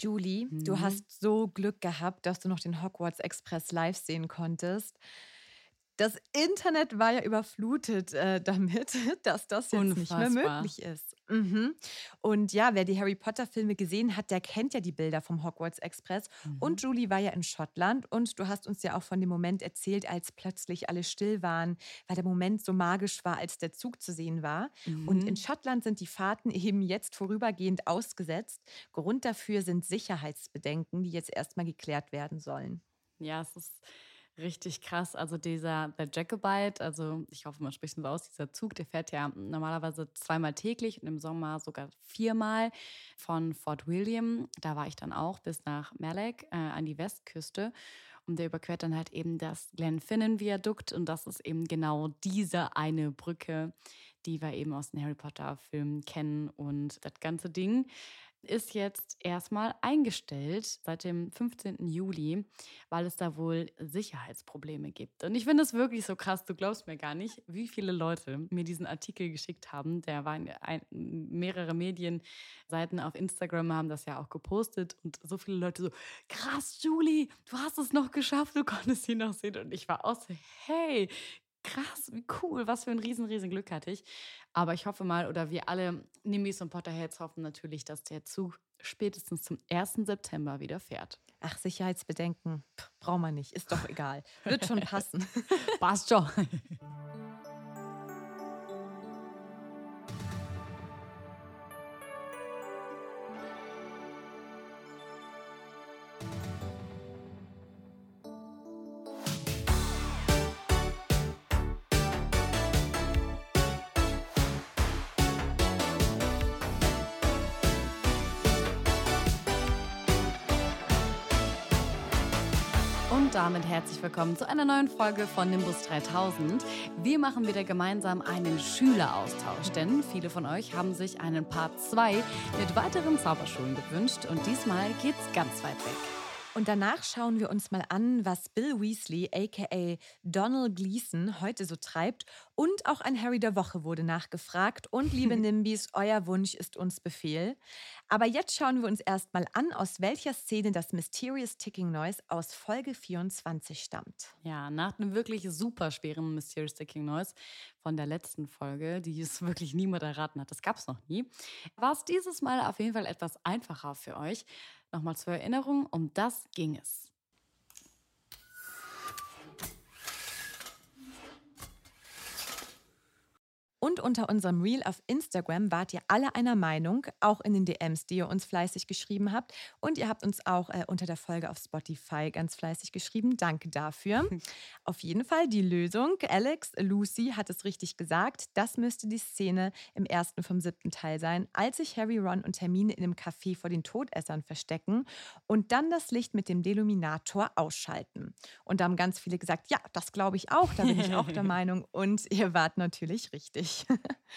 Julie, du Mhm. hast so Glück gehabt, dass du noch den Hogwarts Express live sehen konntest. Das Internet war ja überflutet äh, damit, dass das jetzt nicht mehr Unfassbar. möglich ist. Mhm. Und ja, wer die Harry Potter-Filme gesehen hat, der kennt ja die Bilder vom Hogwarts Express. Mhm. Und Julie war ja in Schottland und du hast uns ja auch von dem Moment erzählt, als plötzlich alle still waren, weil der Moment so magisch war, als der Zug zu sehen war. Und in Mhm. Schottland sind die Fahrten eben jetzt vorübergehend ausgesetzt. Grund dafür sind Sicherheitsbedenken, die jetzt erstmal geklärt werden sollen. Ja, es ist richtig krass. Also dieser, der Jacobite, also ich hoffe, man spricht ihn so aus, dieser Zug, der fährt ja normalerweise zweimal täglich und im Sommer sogar viermal von Fort William, da war ich dann auch, bis nach Malek äh, an die Westküste. Und der überquert dann halt eben das Glenfinnan-Viadukt und das ist eben genau diese eine Brücke, die wir eben aus den Harry Potter-Filmen kennen. Und das ganze Ding ist jetzt erstmal eingestellt seit dem 15. Juli, weil es da wohl Sicherheitsprobleme gibt. Und ich finde es wirklich so krass, du glaubst mir gar nicht, wie viele Leute mir diesen Artikel geschickt haben. Der war in ein, mehrere Medienseiten auf Instagram haben das ja auch gepostet und so viele Leute so, krass, Julie, du hast es noch geschafft, du konntest ihn noch sehen. Und ich war auch so, hey, krass, wie cool, was für ein riesen, riesen Glück hatte ich. Aber ich hoffe mal, oder wir alle Nimbys und Potterheads hoffen natürlich, dass der Zug spätestens zum 1. September wieder fährt. Ach, Sicherheitsbedenken, braucht man nicht, ist doch egal. Wird schon passen. Passt schon. Und damit herzlich willkommen zu einer neuen Folge von Nimbus 3000. Wir machen wieder gemeinsam einen Schüleraustausch, denn viele von euch haben sich einen Part 2 mit weiteren Zauberschulen gewünscht und diesmal geht's ganz weit weg. Und danach schauen wir uns mal an, was Bill Weasley, aka Donald Gleason, heute so treibt. Und auch ein Harry der Woche wurde nachgefragt. Und liebe Nimbys, euer Wunsch ist uns Befehl. Aber jetzt schauen wir uns erstmal an, aus welcher Szene das Mysterious Ticking Noise aus Folge 24 stammt. Ja, nach einem wirklich super schweren Mysterious Sticking Noise von der letzten Folge, die es wirklich niemand erraten hat, das gab es noch nie, war es dieses Mal auf jeden Fall etwas einfacher für euch. Nochmal zur Erinnerung, um das ging es. Und unter unserem Reel auf Instagram wart ihr alle einer Meinung, auch in den DMs, die ihr uns fleißig geschrieben habt. Und ihr habt uns auch äh, unter der Folge auf Spotify ganz fleißig geschrieben. Danke dafür. auf jeden Fall die Lösung. Alex, Lucy hat es richtig gesagt. Das müsste die Szene im ersten vom siebten Teil sein, als sich Harry, Ron und Hermine in einem Café vor den Todessern verstecken und dann das Licht mit dem Deluminator ausschalten. Und da haben ganz viele gesagt, ja, das glaube ich auch, da bin ich auch der Meinung. Und ihr wart natürlich richtig.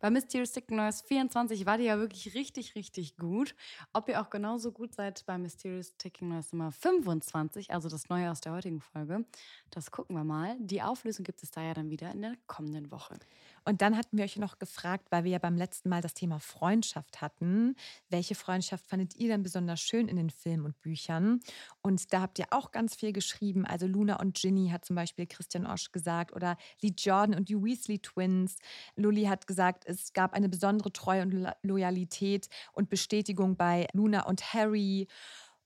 Bei Mysterious Noise 24 war die ja wirklich richtig, richtig gut. Ob ihr auch genauso gut seid bei Mysterious Sticking Noise Nummer 25, also das neue aus der heutigen Folge, das gucken wir mal. Die Auflösung gibt es da ja dann wieder in der kommenden Woche. Und dann hatten wir euch noch gefragt, weil wir ja beim letzten Mal das Thema Freundschaft hatten. Welche Freundschaft fandet ihr denn besonders schön in den Filmen und Büchern? Und da habt ihr auch ganz viel geschrieben. Also Luna und Ginny hat zum Beispiel Christian Osch gesagt oder Lee Jordan und die Weasley Twins. Lully hat gesagt, es gab eine besondere Treue und Loyalität und Bestätigung bei Luna und Harry.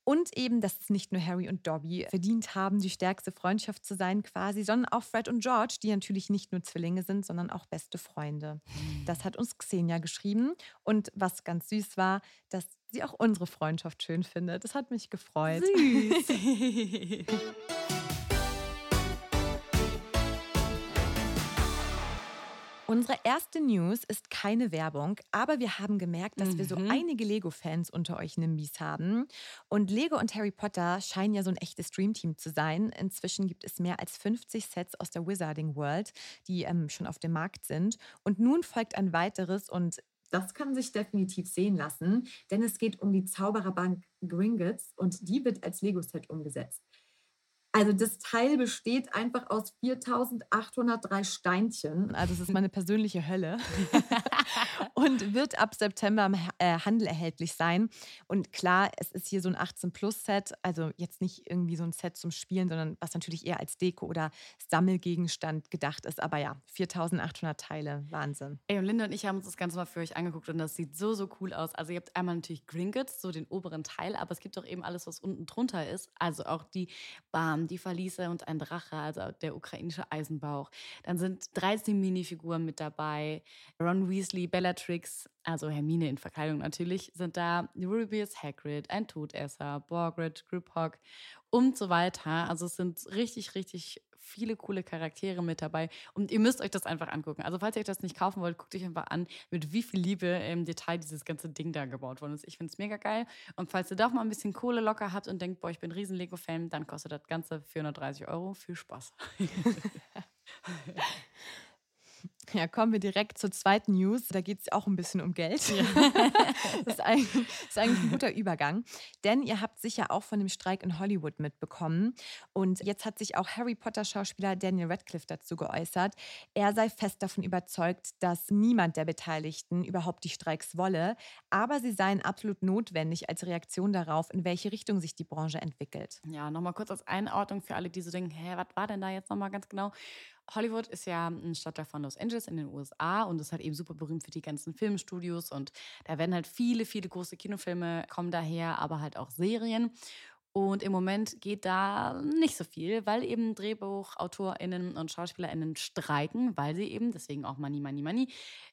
Und eben, dass es nicht nur Harry und Dobby verdient haben, die stärkste Freundschaft zu sein quasi, sondern auch Fred und George, die natürlich nicht nur Zwillinge sind, sondern auch beste Freunde. Das hat uns Xenia geschrieben. Und was ganz süß war, dass sie auch unsere Freundschaft schön findet. Das hat mich gefreut. Süß. Unsere erste News ist keine Werbung, aber wir haben gemerkt, dass wir so Mhm. einige Lego-Fans unter euch Nimbys haben. Und Lego und Harry Potter scheinen ja so ein echtes Dreamteam zu sein. Inzwischen gibt es mehr als 50 Sets aus der Wizarding World, die ähm, schon auf dem Markt sind. Und nun folgt ein weiteres und das kann sich definitiv sehen lassen, denn es geht um die Zaubererbank Gringotts und die wird als Lego-Set umgesetzt. Also das Teil besteht einfach aus 4803 Steinchen. Also es ist meine persönliche Hölle. und wird ab September im äh, Handel erhältlich sein. Und klar, es ist hier so ein 18-Plus-Set. Also jetzt nicht irgendwie so ein Set zum Spielen, sondern was natürlich eher als Deko oder Sammelgegenstand gedacht ist. Aber ja, 4800 Teile. Wahnsinn. Ey, und Linda und ich haben uns das Ganze mal für euch angeguckt und das sieht so, so cool aus. Also ihr habt einmal natürlich Gringotts, so den oberen Teil, aber es gibt auch eben alles, was unten drunter ist. Also auch die Bahn, die Verliese und ein Drache, also der ukrainische Eisenbauch. Dann sind 13 Minifiguren mit dabei. Ron Weasley, Bellatrix, also Hermine in Verkleidung natürlich, sind da. Rubius Hagrid, ein Todesser, Borgred, Griphock und so weiter. Also es sind richtig, richtig viele coole Charaktere mit dabei. Und ihr müsst euch das einfach angucken. Also falls ihr euch das nicht kaufen wollt, guckt euch einfach an, mit wie viel Liebe im Detail dieses ganze Ding da gebaut worden ist. Ich finde es mega geil. Und falls ihr doch mal ein bisschen Kohle locker habt und denkt, boah, ich bin ein riesen Lego-Fan, dann kostet das Ganze 430 Euro. Viel Spaß. Ja, kommen wir direkt zur zweiten News. Da geht es auch ein bisschen um Geld. das, ist eigentlich, das ist eigentlich ein guter Übergang. Denn ihr habt sicher auch von dem Streik in Hollywood mitbekommen. Und jetzt hat sich auch Harry Potter-Schauspieler Daniel Radcliffe dazu geäußert. Er sei fest davon überzeugt, dass niemand der Beteiligten überhaupt die Streiks wolle. Aber sie seien absolut notwendig als Reaktion darauf, in welche Richtung sich die Branche entwickelt. Ja, nochmal kurz als Einordnung für alle, die so denken, hä, was war denn da jetzt nochmal ganz genau? Hollywood ist ja ein Stadtteil von Los Angeles in den USA und ist halt eben super berühmt für die ganzen Filmstudios und da werden halt viele, viele große Kinofilme kommen daher, aber halt auch Serien. Und im Moment geht da nicht so viel, weil eben DrehbuchautorInnen und SchauspielerInnen streiken, weil sie eben, deswegen auch Money, Money, Money,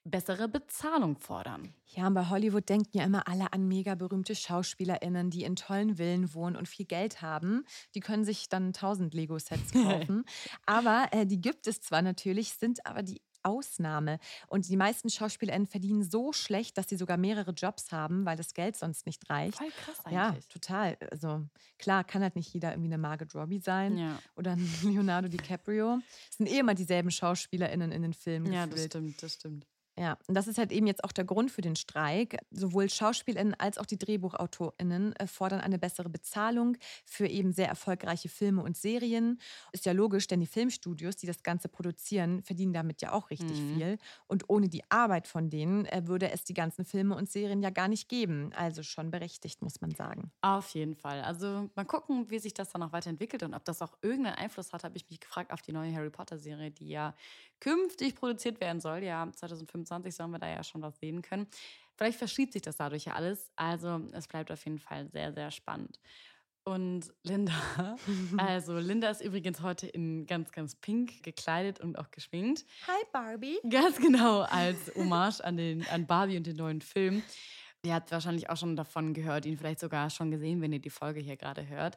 bessere Bezahlung fordern. Ja, und bei Hollywood denken ja immer alle an mega berühmte SchauspielerInnen, die in tollen Villen wohnen und viel Geld haben. Die können sich dann 1000 Lego-Sets kaufen. aber äh, die gibt es zwar natürlich, sind aber die Ausnahme. Und die meisten SchauspielerInnen verdienen so schlecht, dass sie sogar mehrere Jobs haben, weil das Geld sonst nicht reicht. Voll krass Ja, eigentlich. total. Also klar, kann halt nicht jeder irgendwie eine Margot Robbie sein Ja. oder ein Leonardo DiCaprio. Es sind eh immer dieselben SchauspielerInnen in den Filmen. Ja, das gefühlt. stimmt, das stimmt. Ja, und das ist halt eben jetzt auch der Grund für den Streik. Sowohl SchauspielerInnen als auch die DrehbuchautorInnen äh, fordern eine bessere Bezahlung für eben sehr erfolgreiche Filme und Serien. Ist ja logisch, denn die Filmstudios, die das Ganze produzieren, verdienen damit ja auch richtig Mhm. viel. Und ohne die Arbeit von denen äh, würde es die ganzen Filme und Serien ja gar nicht geben. Also schon berechtigt, muss man sagen. Auf jeden Fall. Also mal gucken, wie sich das dann auch weiterentwickelt und ob das auch irgendeinen Einfluss hat, habe ich mich gefragt auf die neue Harry Potter-Serie, die ja künftig produziert werden soll. Ja, 2025 sollen wir da ja schon was sehen können. Vielleicht verschiebt sich das dadurch ja alles. Also es bleibt auf jeden Fall sehr, sehr spannend. Und Linda, also Linda ist übrigens heute in ganz, ganz pink gekleidet und auch geschminkt. Hi Barbie. Ganz genau, als Hommage an, den, an Barbie und den neuen Film. Ihr habt wahrscheinlich auch schon davon gehört, ihn vielleicht sogar schon gesehen, wenn ihr die Folge hier gerade hört.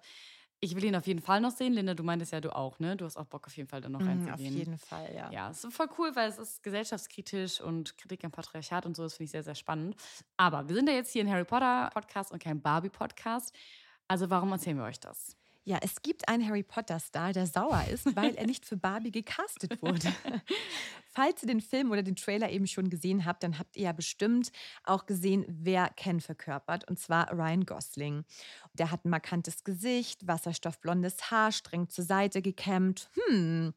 Ich will ihn auf jeden Fall noch sehen. Linda, du meintest ja, du auch, ne? Du hast auch Bock auf jeden Fall da noch Mhm, reinzugehen. auf jeden Fall, ja. Ja, es ist voll cool, weil es ist gesellschaftskritisch und Kritik am Patriarchat und so. Das finde ich sehr, sehr spannend. Aber wir sind ja jetzt hier in Harry Potter Podcast und kein Barbie Podcast. Also warum erzählen wir euch das? Ja, es gibt einen Harry Potter-Star, der sauer ist, weil er nicht für Barbie gecastet wurde. Falls ihr den Film oder den Trailer eben schon gesehen habt, dann habt ihr ja bestimmt auch gesehen, wer Ken verkörpert, und zwar Ryan Gosling. Der hat ein markantes Gesicht, wasserstoffblondes Haar, streng zur Seite gekämmt. Hm,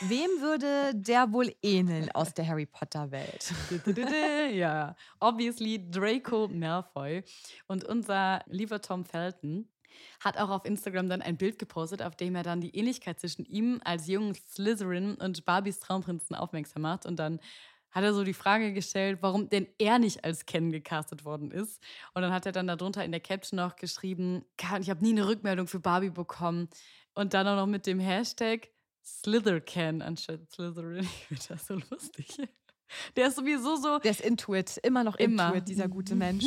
wem würde der wohl ähneln aus der Harry Potter-Welt? ja, obviously Draco Malfoy. Und unser lieber Tom Felton hat auch auf Instagram dann ein Bild gepostet, auf dem er dann die Ähnlichkeit zwischen ihm als jungen Slytherin und Barbies Traumprinzen aufmerksam macht. Und dann hat er so die Frage gestellt, warum denn er nicht als Ken gecastet worden ist. Und dann hat er dann darunter in der Caption noch geschrieben, ich habe nie eine Rückmeldung für Barbie bekommen. Und dann auch noch mit dem Hashtag SlitherCan anstatt Slytherin. Ich finde das so lustig. Der ist sowieso so. Der ist Intuit, immer noch Immer. Intuit, dieser gute Mensch.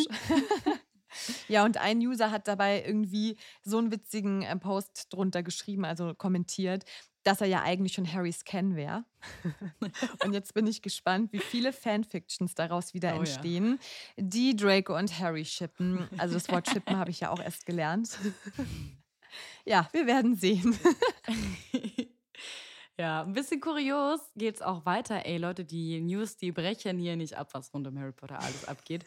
Ja, und ein User hat dabei irgendwie so einen witzigen äh, Post drunter geschrieben, also kommentiert, dass er ja eigentlich schon Harrys Ken wäre. und jetzt bin ich gespannt, wie viele Fanfictions daraus wieder Oh ja. entstehen, die Draco und Harry shippen. Also das Wort shippen habe ich ja auch erst gelernt. ja, wir werden sehen. Ja, ein bisschen kurios geht's auch weiter. Ey, Leute, die News, die brechen hier nicht ab, was rund um Harry Potter alles abgeht.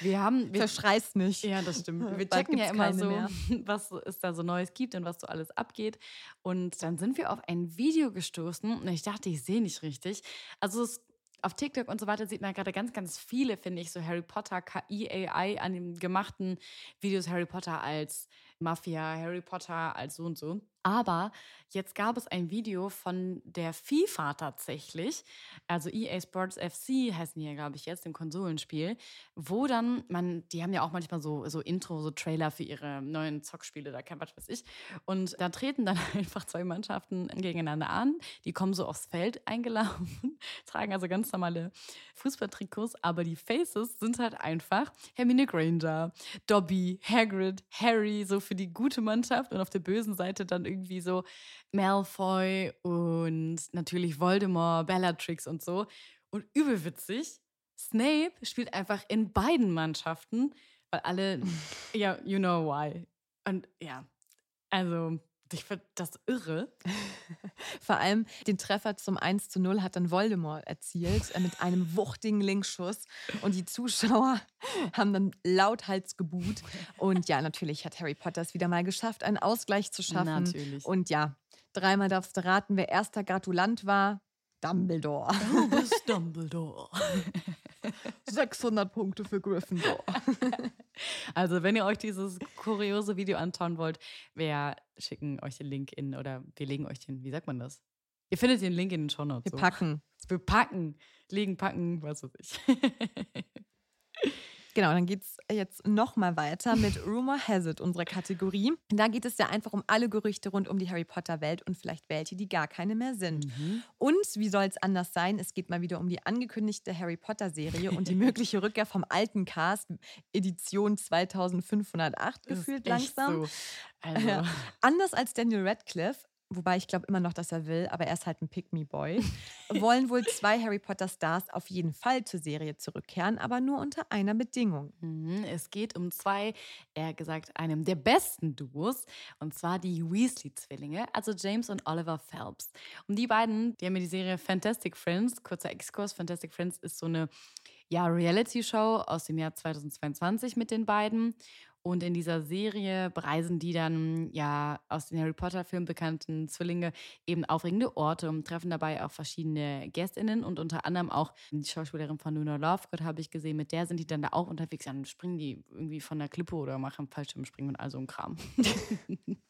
Wir haben. Wir, Verschreiß nicht. ja, das stimmt. Wir checken ja immer so, mehr. was es da so Neues gibt und was so alles abgeht. Und dann sind wir auf ein Video gestoßen und ich dachte, ich sehe nicht richtig. Also es auf TikTok und so weiter sieht man gerade ganz, ganz viele, finde ich, so Harry Potter, KI, AI an den gemachten Videos Harry Potter als Mafia, Harry Potter als so und so. Aber jetzt gab es ein Video von der FIFA tatsächlich, also EA Sports FC heißen die ja, glaube ich, jetzt, im Konsolenspiel, wo dann man, die haben ja auch manchmal so, so Intro, so Trailer für ihre neuen Zockspiele, da kein was weiß ich. Und da treten dann einfach zwei Mannschaften gegeneinander an, die kommen so aufs Feld eingelaufen, tragen also ganz normale Fußballtrikots, aber die Faces sind halt einfach Hermine Granger, Dobby, Hagrid, Harry, so für die gute Mannschaft und auf der bösen Seite dann irgendwie so Malfoy und natürlich Voldemort, Bellatrix und so. Und übelwitzig, Snape spielt einfach in beiden Mannschaften, weil alle, ja, you know why. Und ja, also ich finde das irre. Vor allem den Treffer zum 1 zu 0 hat dann Voldemort erzielt äh, mit einem wuchtigen Linkschuss. Und die Zuschauer haben dann lauthals gebuht. Und ja, natürlich hat Harry Potter es wieder mal geschafft, einen Ausgleich zu schaffen. Natürlich. Und ja, dreimal darfst du raten, wer erster Gratulant war. Dumbledore. Du bist Dumbledore. 600 Punkte für Gryffindor. Also, wenn ihr euch dieses kuriose Video anschauen wollt, wir schicken euch den Link in oder wir legen euch den, wie sagt man das? Ihr findet den Link in den Show Notes. Wir packen. Wir packen. Legen, packen, was weiß ich. Genau, dann geht es jetzt nochmal weiter mit Rumor Has It, unserer Kategorie. Da geht es ja einfach um alle Gerüchte rund um die Harry Potter-Welt und vielleicht welche, die gar keine mehr sind. Und wie soll es anders sein? Es geht mal wieder um die angekündigte Harry Potter-Serie und die mögliche Rückkehr vom alten Cast, Edition 2508 gefühlt langsam. So. Also, Ja. Anders als Daniel Radcliffe, wobei ich glaube immer noch, dass er will, aber er ist halt ein Pick-Me-Boy, wollen wohl zwei Harry Potter-Stars auf jeden Fall zur Serie zurückkehren, aber nur unter einer Bedingung. mhm, es geht um zwei, eher gesagt, einem der besten Duos, und zwar die Weasley-Zwillinge, also James und Oliver Phelps. Und die beiden, die haben ja die Serie Fantastic Friends, kurzer Exkurs, Fantastic Friends ist so eine ja, Reality-Show aus dem Jahr 2022 mit den beiden. Und in dieser Serie bereisen die dann ja aus den Harry Potter-Filmen bekannten Zwillinge eben aufregende Orte und treffen dabei auch verschiedene GästInnen und unter anderem auch die Schauspielerin von Luna Lovegood habe ich gesehen. Mit der sind die dann da auch unterwegs. Dann springen die irgendwie von der Klippe oder machen Fallschirmspringen und all so ein Kram.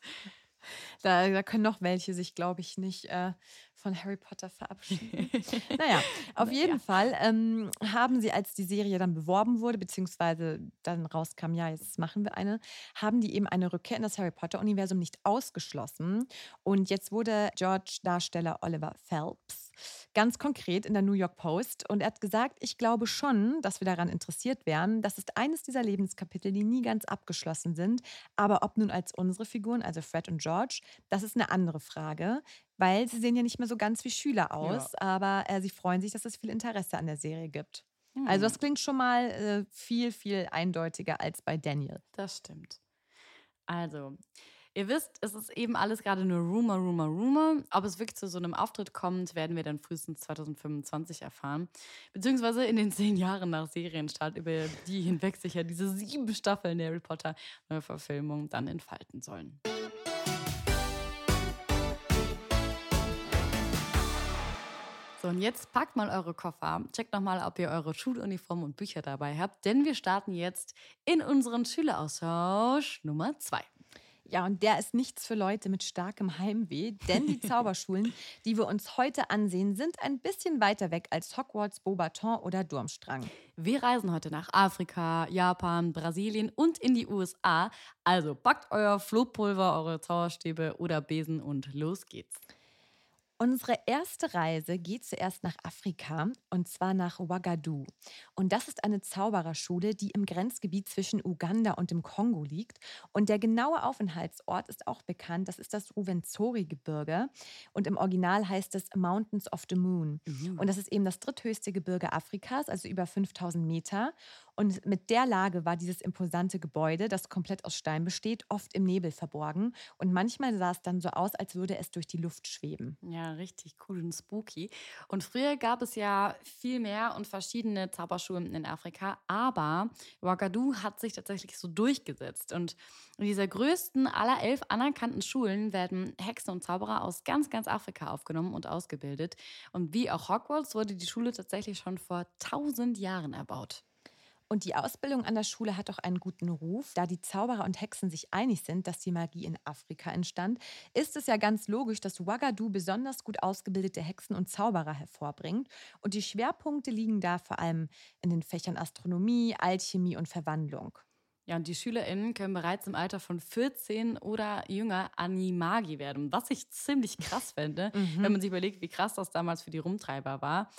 Da, da können noch welche sich, glaube ich, nicht äh, von Harry Potter verabschieden. naja, auf jeden Fall ähm, haben sie, als die Serie dann beworben wurde, beziehungsweise dann rauskam, ja, jetzt machen wir eine, haben die eben eine Rückkehr in das Harry Potter-Universum nicht ausgeschlossen. Und jetzt wurde George-Darsteller Oliver Phelps ganz konkret in der New York Post und er hat gesagt, ich glaube schon, dass wir daran interessiert wären. Das ist eines dieser Lebenskapitel, die nie ganz abgeschlossen sind. Aber ob nun als unsere Figuren, also Fred und George, das ist eine andere Frage, weil sie sehen ja nicht mehr so ganz wie Schüler aus, aber äh, sie freuen sich, dass es viel Interesse an der Serie gibt. Also das klingt schon mal äh, viel, viel eindeutiger als bei Daniel. Das stimmt. Also, Ihr wisst, es ist eben alles gerade nur Rumor, Rumor, Rumor. Ob es wirklich zu so einem Auftritt kommt, werden wir dann frühestens 2025 erfahren. Beziehungsweise in den zehn Jahren nach Serienstart, über die hinweg sich ja diese sieben Staffeln der Harry Potter Neuverfilmung dann entfalten sollen. So, und jetzt packt mal eure Koffer, checkt nochmal, ob ihr eure Schuluniform und Bücher dabei habt, denn wir starten jetzt in unseren Schüleraustausch Nummer zwei. Ja, und der ist nichts für Leute mit starkem Heimweh, denn die Zauberschulen, die wir uns heute ansehen, sind ein bisschen weiter weg als Hogwarts, Beaubaton oder Durmstrang. Wir reisen heute nach Afrika, Japan, Brasilien und in die USA. Also packt euer Flohpulver, eure Zauberstäbe oder Besen und los geht's. Unsere erste Reise geht zuerst nach Afrika und zwar nach Ouagadougou. Und das ist eine Zaubererschule, die im Grenzgebiet zwischen Uganda und dem Kongo liegt. Und der genaue Aufenthaltsort ist auch bekannt. Das ist das Ruvenzori-Gebirge. Und im Original heißt es Mountains of the Moon. Mhm. Und das ist eben das dritthöchste Gebirge Afrikas, also über 5000 Meter. Und mit der Lage war dieses imposante Gebäude, das komplett aus Stein besteht, oft im Nebel verborgen. Und manchmal sah es dann so aus, als würde es durch die Luft schweben. Ja, richtig cool und spooky. Und früher gab es ja viel mehr und verschiedene Zauberschulen in Afrika, aber Ouagadougou hat sich tatsächlich so durchgesetzt. Und in dieser größten aller elf anerkannten Schulen werden Hexen und Zauberer aus ganz, ganz Afrika aufgenommen und ausgebildet. Und wie auch Hogwarts wurde die Schule tatsächlich schon vor tausend Jahren erbaut. Und die Ausbildung an der Schule hat auch einen guten Ruf. Da die Zauberer und Hexen sich einig sind, dass die Magie in Afrika entstand, ist es ja ganz logisch, dass Ouagadougou besonders gut ausgebildete Hexen und Zauberer hervorbringt. Und die Schwerpunkte liegen da vor allem in den Fächern Astronomie, Alchemie und Verwandlung. Ja, und die SchülerInnen können bereits im Alter von 14 oder jünger Animagi werden, was ich ziemlich krass fände, mhm. wenn man sich überlegt, wie krass das damals für die Rumtreiber war.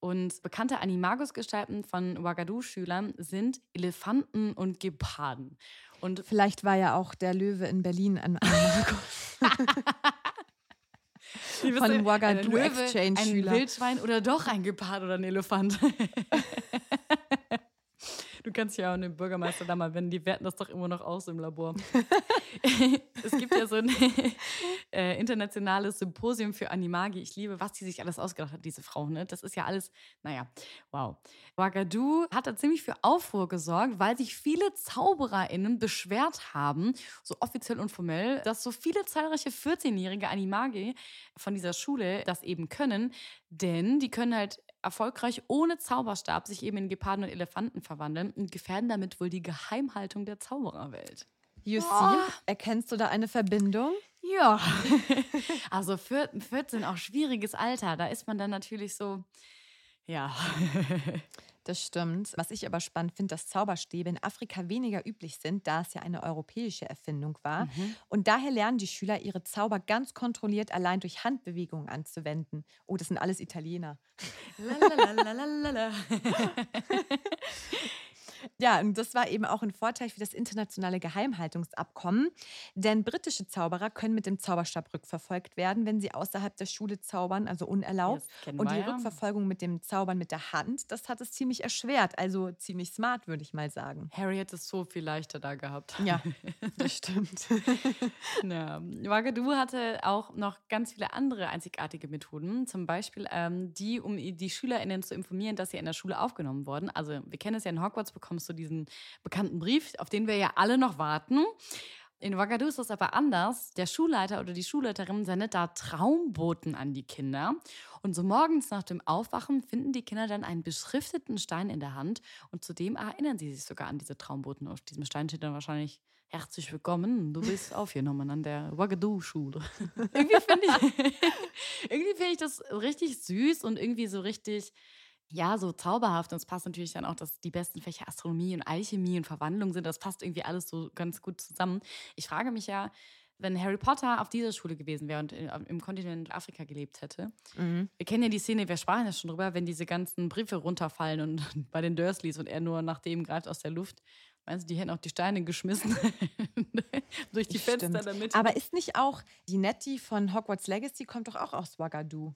Und bekannte Animagus-Gestalten von Ouagadougou-Schülern sind Elefanten und Geparden. Und vielleicht war ja auch der Löwe in Berlin ein Animagus. von Ouagadougou Exchange-Schüler. Ein Wildschwein oder doch ein Gepard oder ein Elefant. Du kannst ja auch den Bürgermeister da mal wenden, die werten das doch immer noch aus im Labor. es gibt ja so ein äh, internationales Symposium für Animagi. Ich liebe, was die sich alles ausgedacht hat, diese Frau. Ne? Das ist ja alles, naja, wow. Ouagadougou hat da ziemlich für Aufruhr gesorgt, weil sich viele ZaubererInnen beschwert haben, so offiziell und formell, dass so viele zahlreiche 14-jährige Animagi von dieser Schule das eben können. Denn die können halt erfolgreich ohne Zauberstab sich eben in Geparden und Elefanten verwandeln und gefährden damit wohl die Geheimhaltung der Zaubererwelt. You oh. Erkennst du da eine Verbindung? Ja. also 14 auch schwieriges Alter. Da ist man dann natürlich so, ja. Das stimmt. Was ich aber spannend finde, dass Zauberstäbe in Afrika weniger üblich sind, da es ja eine europäische Erfindung war. Mhm. Und daher lernen die Schüler ihre Zauber ganz kontrolliert allein durch Handbewegungen anzuwenden. Oh, das sind alles Italiener. Ja, und das war eben auch ein Vorteil für das internationale Geheimhaltungsabkommen, denn britische Zauberer können mit dem Zauberstab rückverfolgt werden, wenn sie außerhalb der Schule zaubern, also unerlaubt. Und die ja. Rückverfolgung mit dem Zaubern mit der Hand, das hat es ziemlich erschwert, also ziemlich smart, würde ich mal sagen. Harry hätte es so viel leichter da gehabt. Ja, das stimmt. ja. Wagadu hatte auch noch ganz viele andere einzigartige Methoden, zum Beispiel ähm, die, um die SchülerInnen zu informieren, dass sie in der Schule aufgenommen wurden. Also wir kennen es ja in Hogwarts bekommen bekommst du diesen bekannten Brief, auf den wir ja alle noch warten. In Ouagadougou ist das aber anders. Der Schulleiter oder die Schulleiterin sendet da Traumboten an die Kinder. Und so morgens nach dem Aufwachen finden die Kinder dann einen beschrifteten Stein in der Hand. Und zudem erinnern sie sich sogar an diese Traumboten. Auf diesem Stein steht dann wahrscheinlich herzlich willkommen, du bist aufgenommen an der Ouagadougou-Schule. irgendwie finde ich, irgendwie find ich das richtig süß und irgendwie so richtig ja, so zauberhaft. Und es passt natürlich dann auch, dass die besten Fächer Astronomie und Alchemie und Verwandlung sind. Das passt irgendwie alles so ganz gut zusammen. Ich frage mich ja, wenn Harry Potter auf dieser Schule gewesen wäre und im Kontinent Afrika gelebt hätte. Mhm. Wir kennen ja die Szene, wir sprachen ja schon drüber, wenn diese ganzen Briefe runterfallen und bei den Dursleys und er nur nach dem greift aus der Luft. Meinst du, die hätten auch die Steine geschmissen durch die Stimmt. Fenster damit? Aber ist nicht auch die Nettie von Hogwarts Legacy kommt doch auch aus Ouagadougou?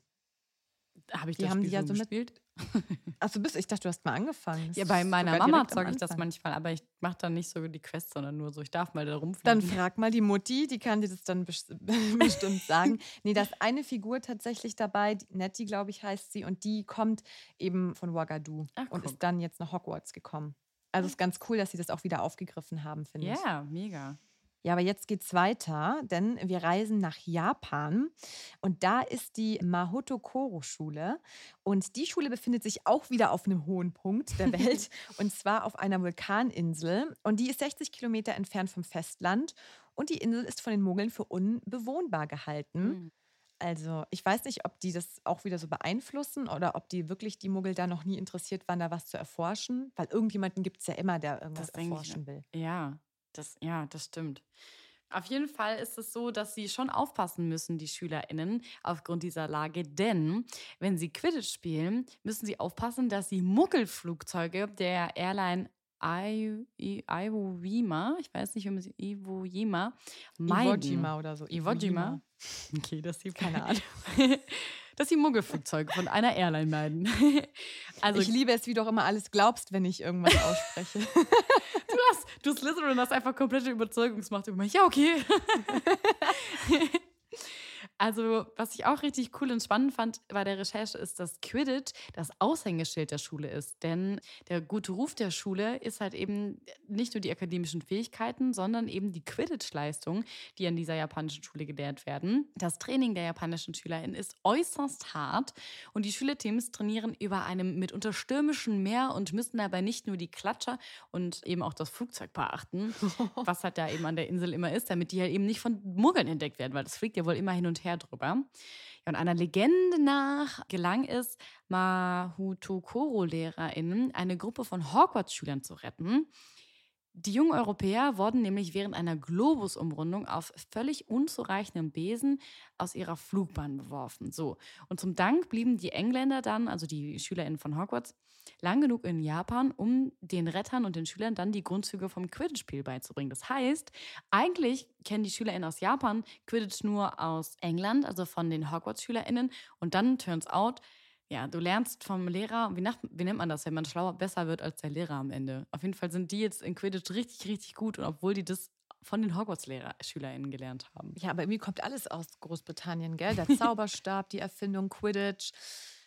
Habe ich Die das haben Spiel die ja so gespielt? Achso, bist ich dachte, du hast mal angefangen. Das Ja, bei meiner Mama zocke ich das manchmal, aber ich mache dann nicht so die Quests, sondern nur so, ich darf mal da Dann rumfliegen. frag mal die Mutti, die kann dir das dann best- bestimmt sagen. Nee, da ist eine Figur tatsächlich dabei, die- Nettie, glaube ich, heißt sie, und die kommt eben von Ouagadougou Ach, und ist dann jetzt nach Hogwarts gekommen. Also es ist ganz cool, dass sie das auch wieder aufgegriffen haben, finde ich. Ja, mega. Ja, aber jetzt geht's weiter, denn wir reisen nach Japan und da ist die Mahoto Koro Schule und die Schule befindet sich auch wieder auf einem hohen Punkt der Welt und zwar auf einer Vulkaninsel und die ist 60 Kilometer entfernt vom Festland und die Insel ist von den Mogeln für unbewohnbar gehalten. Mhm. Also ich weiß nicht, ob die das auch wieder so beeinflussen oder ob die wirklich die Muggel da noch nie interessiert waren, da was zu erforschen, weil irgendjemanden gibt es ja immer, der irgendwas erforschen will. Ja, das, ja, das stimmt. Auf jeden Fall ist es so, dass sie schon aufpassen müssen, die SchülerInnen, aufgrund dieser Lage. Denn wenn sie Quidditch spielen, müssen sie aufpassen, dass sie Muggelflugzeuge der Airline I- I- Iwo Jima, ich weiß nicht, wie man sie, Iwo Jima, Iwo meiden. Jima oder so. Iwo Jima? Okay, dass sie Keine Ahnung. dass sie Muggelflugzeuge von einer Airline meiden. Also ich liebe es, wie du auch immer alles glaubst, wenn ich irgendwas ausspreche. Du hast, du Slytherin hast einfach komplette Überzeugungsmacht über mich. Ja, okay. Also, was ich auch richtig cool und spannend fand bei der Recherche, ist, dass Quidditch das Aushängeschild der Schule ist. Denn der gute Ruf der Schule ist halt eben nicht nur die akademischen Fähigkeiten, sondern eben die Quidditch-Leistung, die an dieser japanischen Schule gelehrt werden. Das Training der japanischen SchülerInnen ist äußerst hart und die Schülerteams trainieren über einem mitunter stürmischen Meer und müssen dabei nicht nur die Klatscher und eben auch das Flugzeug beachten, was halt da eben an der Insel immer ist, damit die halt eben nicht von Muggeln entdeckt werden, weil das fliegt ja wohl immer hin und her drüber. Ja, und einer Legende nach gelang es Mahutokoro-LehrerInnen, eine Gruppe von Hogwarts-Schülern zu retten. Die jungen Europäer wurden nämlich während einer Globusumrundung auf völlig unzureichendem Besen aus ihrer Flugbahn beworfen. So. Und zum Dank blieben die Engländer dann, also die SchülerInnen von Hogwarts, lang genug in Japan, um den Rettern und den Schülern dann die Grundzüge vom Quidditch-Spiel beizubringen. Das heißt, eigentlich kennen die SchülerInnen aus Japan Quidditch nur aus England, also von den Hogwarts-SchülerInnen. Und dann turns out, ja, du lernst vom Lehrer, wie, nach, wie nennt man das, wenn man schlauer, besser wird als der Lehrer am Ende. Auf jeden Fall sind die jetzt in Quidditch richtig, richtig gut, und obwohl die das von den Hogwarts-SchülerInnen gelernt haben. Ja, aber irgendwie kommt alles aus Großbritannien, gell? Der Zauberstab, die Erfindung Quidditch.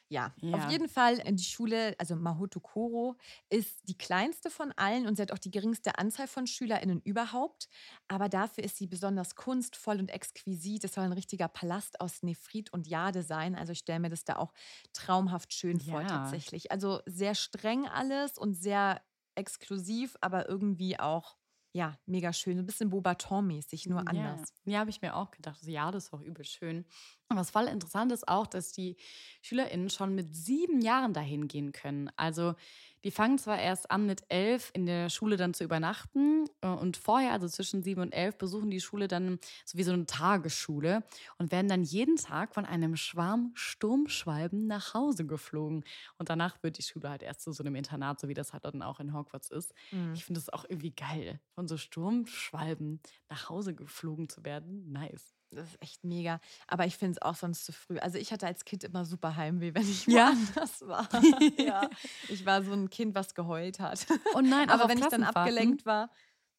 Ja, Ja. auf jeden Fall äh, die Schule, also Mahoto Koro, ist die kleinste von allen und sie hat auch die geringste Anzahl von SchülerInnen überhaupt. Aber dafür ist sie besonders kunstvoll und exquisit. Es soll ein richtiger Palast aus Nephrit und Jade sein. Also ich stelle mir das da auch traumhaft schön vor, Ja. tatsächlich. Also sehr streng alles und sehr exklusiv, aber irgendwie auch, ja, mega schön. So ein bisschen Beaubaton-mäßig, nur anders. Ja, ja habe ich mir auch gedacht. Also, ja, das ist auch übel schön. Und was voll interessant ist auch, dass die SchülerInnen schon mit sieben Jahren dahin gehen können. Also die fangen zwar erst an mit elf in der Schule dann zu übernachten äh, und vorher, also zwischen sieben und elf, besuchen die Schule dann so wie so eine Tagesschule und werden dann jeden Tag von einem Schwarm Sturmschwalben nach Hause geflogen. Und danach wird die Schule halt erst zu so einem Internat, so wie das halt dann auch in Hogwarts ist. Mhm. Ich finde das auch irgendwie geil, von so Sturmschwalben nach Hause geflogen zu werden. Nice. Das ist echt mega. Aber ich finde es auch sonst zu früh. Also ich hatte als Kind immer super Heimweh, wenn ich Ja? woanders war. ja. Ich war so ein Kind, was geheult hat. Oh nein, Aber wenn ich dann abgelenkt war,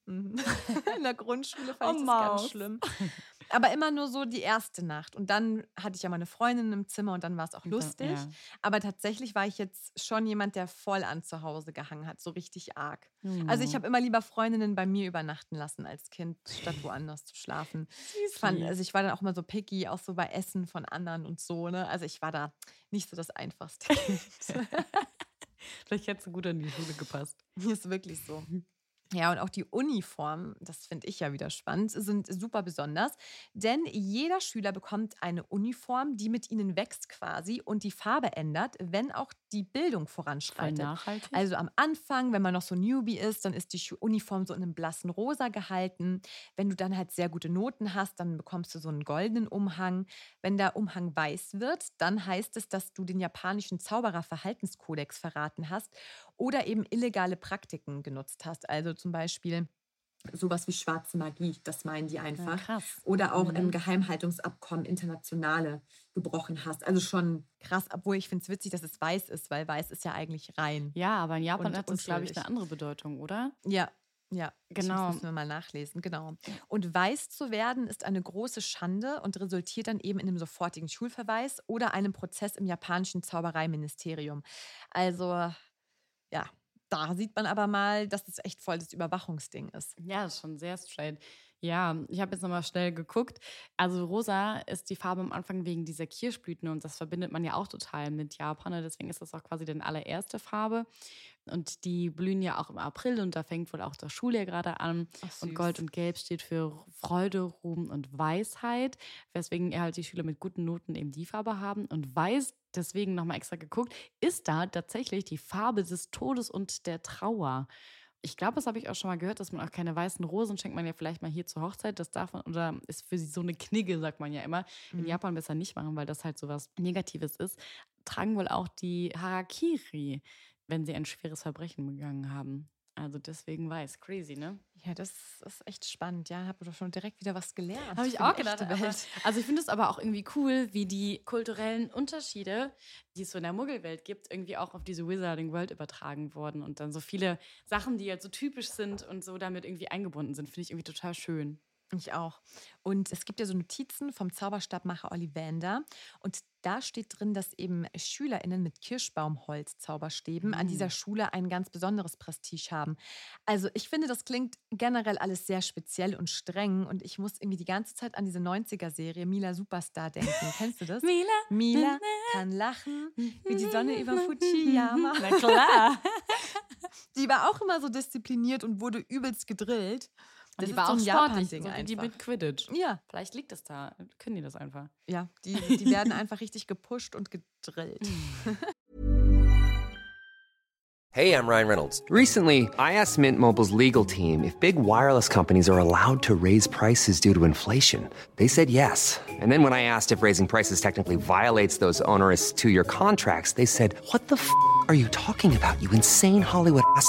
in der Grundschule fand Oh, ich das ganz Maus. schlimm. Aber immer nur so die erste Nacht. Und dann hatte ich ja meine Freundin im Zimmer und dann war es auch lustig. ja. Aber tatsächlich war ich jetzt schon jemand, der voll an zu Hause gehangen hat, so richtig arg. Also ich Mhm. habe immer lieber Freundinnen bei mir übernachten lassen als Kind, statt woanders zu schlafen. Ich fand, also ich war dann auch immer so picky, auch so bei Essen von anderen und so. Ne? Also ich war da nicht so das einfachste Kind. Vielleicht hättest du gut an die Schule gepasst. Mir ist wirklich so. Ja, und auch die Uniformen, das finde ich ja wieder spannend, sind super besonders. Denn jeder Schüler bekommt eine Uniform, die mit ihnen wächst quasi und die Farbe ändert, wenn auch die Bildung Voll voranschreitet. nachhaltig. Also am Anfang, wenn man noch so Newbie ist, dann ist die Uniform so in einem blassen Rosa gehalten. Wenn du dann halt sehr gute Noten hast, dann bekommst du so einen goldenen Umhang. Wenn der Umhang weiß wird, dann heißt es, dass du den japanischen Zauberer-Verhaltenskodex verraten hast oder eben illegale Praktiken genutzt hast. Also zum Beispiel sowas wie schwarze Magie, das meinen die einfach. krass. Oder auch Mhm. im Geheimhaltungsabkommen internationale gebrochen hast. Also schon krass, obwohl ich finde es witzig, dass es weiß ist, weil weiß ist ja eigentlich rein. Ja, aber in Japan Und hat das, glaube ich, eine andere Bedeutung, oder? Ja, ja, Genau. Das müssen wir mal nachlesen, genau. Und weiß zu werden ist eine große Schande und resultiert dann eben in einem sofortigen Schulverweis oder einem Prozess im japanischen Zaubereiministerium. Also, ja, da sieht man aber mal, dass es echt voll das Überwachungsding ist. Ja, das ist schon sehr straight. Ja, ich habe jetzt nochmal schnell geguckt. Also rosa ist die Farbe am Anfang wegen dieser Kirschblüten und das verbindet man ja auch total mit Japan. und Deswegen ist das auch quasi deine allererste Farbe. Und die blühen ja auch im April und da fängt wohl auch das Schuljahr gerade an. Ach, und. Gold und Gelb steht für Freude, Ruhm und Weisheit, weswegen halt die Schüler mit guten Noten eben die Farbe haben. Und Weiß, deswegen nochmal extra geguckt, ist da tatsächlich die Farbe des Todes und der Trauer. Ich glaube, das habe ich auch schon mal gehört, dass man auch keine weißen Rosen schenkt man ja vielleicht mal hier zur Hochzeit. Das darf man, oder ist für sie so eine Knigge, sagt man ja immer. In Japan besser nicht machen, weil das halt so was Negatives ist. Tragen wohl auch die Harakiri, wenn sie ein schweres Verbrechen begangen haben. Also deswegen weiß. Crazy, ne? Ja, das ist echt spannend. Ja, habe doch schon direkt wieder was gelernt. Habe ich auch gedacht. Aber, also ich finde es aber auch irgendwie cool, wie die kulturellen Unterschiede, die es so in der Muggelwelt gibt, irgendwie auch auf diese Wizarding World übertragen wurden und dann so viele Sachen, die halt so typisch sind und so damit irgendwie eingebunden sind, finde ich irgendwie total schön. Ich auch. Und es gibt ja so Notizen vom Zauberstabmacher Ollivander. Und da steht drin, dass eben SchülerInnen mit Kirschbaumholz-Zauberstäben an dieser Schule ein ganz besonderes Prestige haben. Also ich finde, das klingt generell alles sehr speziell und streng. Und ich muss irgendwie die ganze Zeit an diese 90er-Serie Mila Superstar denken. Kennst du das? Mila, Mila kann lachen wie die Sonne über Fujiyama. Na klar. Die war auch immer so diszipliniert und wurde übelst gedrillt. Und Das die ist war so auch ein sportlich, so wie die mit Quidditch. Ja, Vielleicht liegt es da. Können die das einfach? Ja, die, die werden einfach richtig gepusht und gedrillt. Hey, I'm Ryan Reynolds. Recently, I asked Mint Mobile's legal team if big wireless companies are allowed to raise prices due to inflation. They said yes. And then when I asked if raising prices technically violates those onerous two year contracts, they said, What the f are you talking about, you insane Hollywood ass?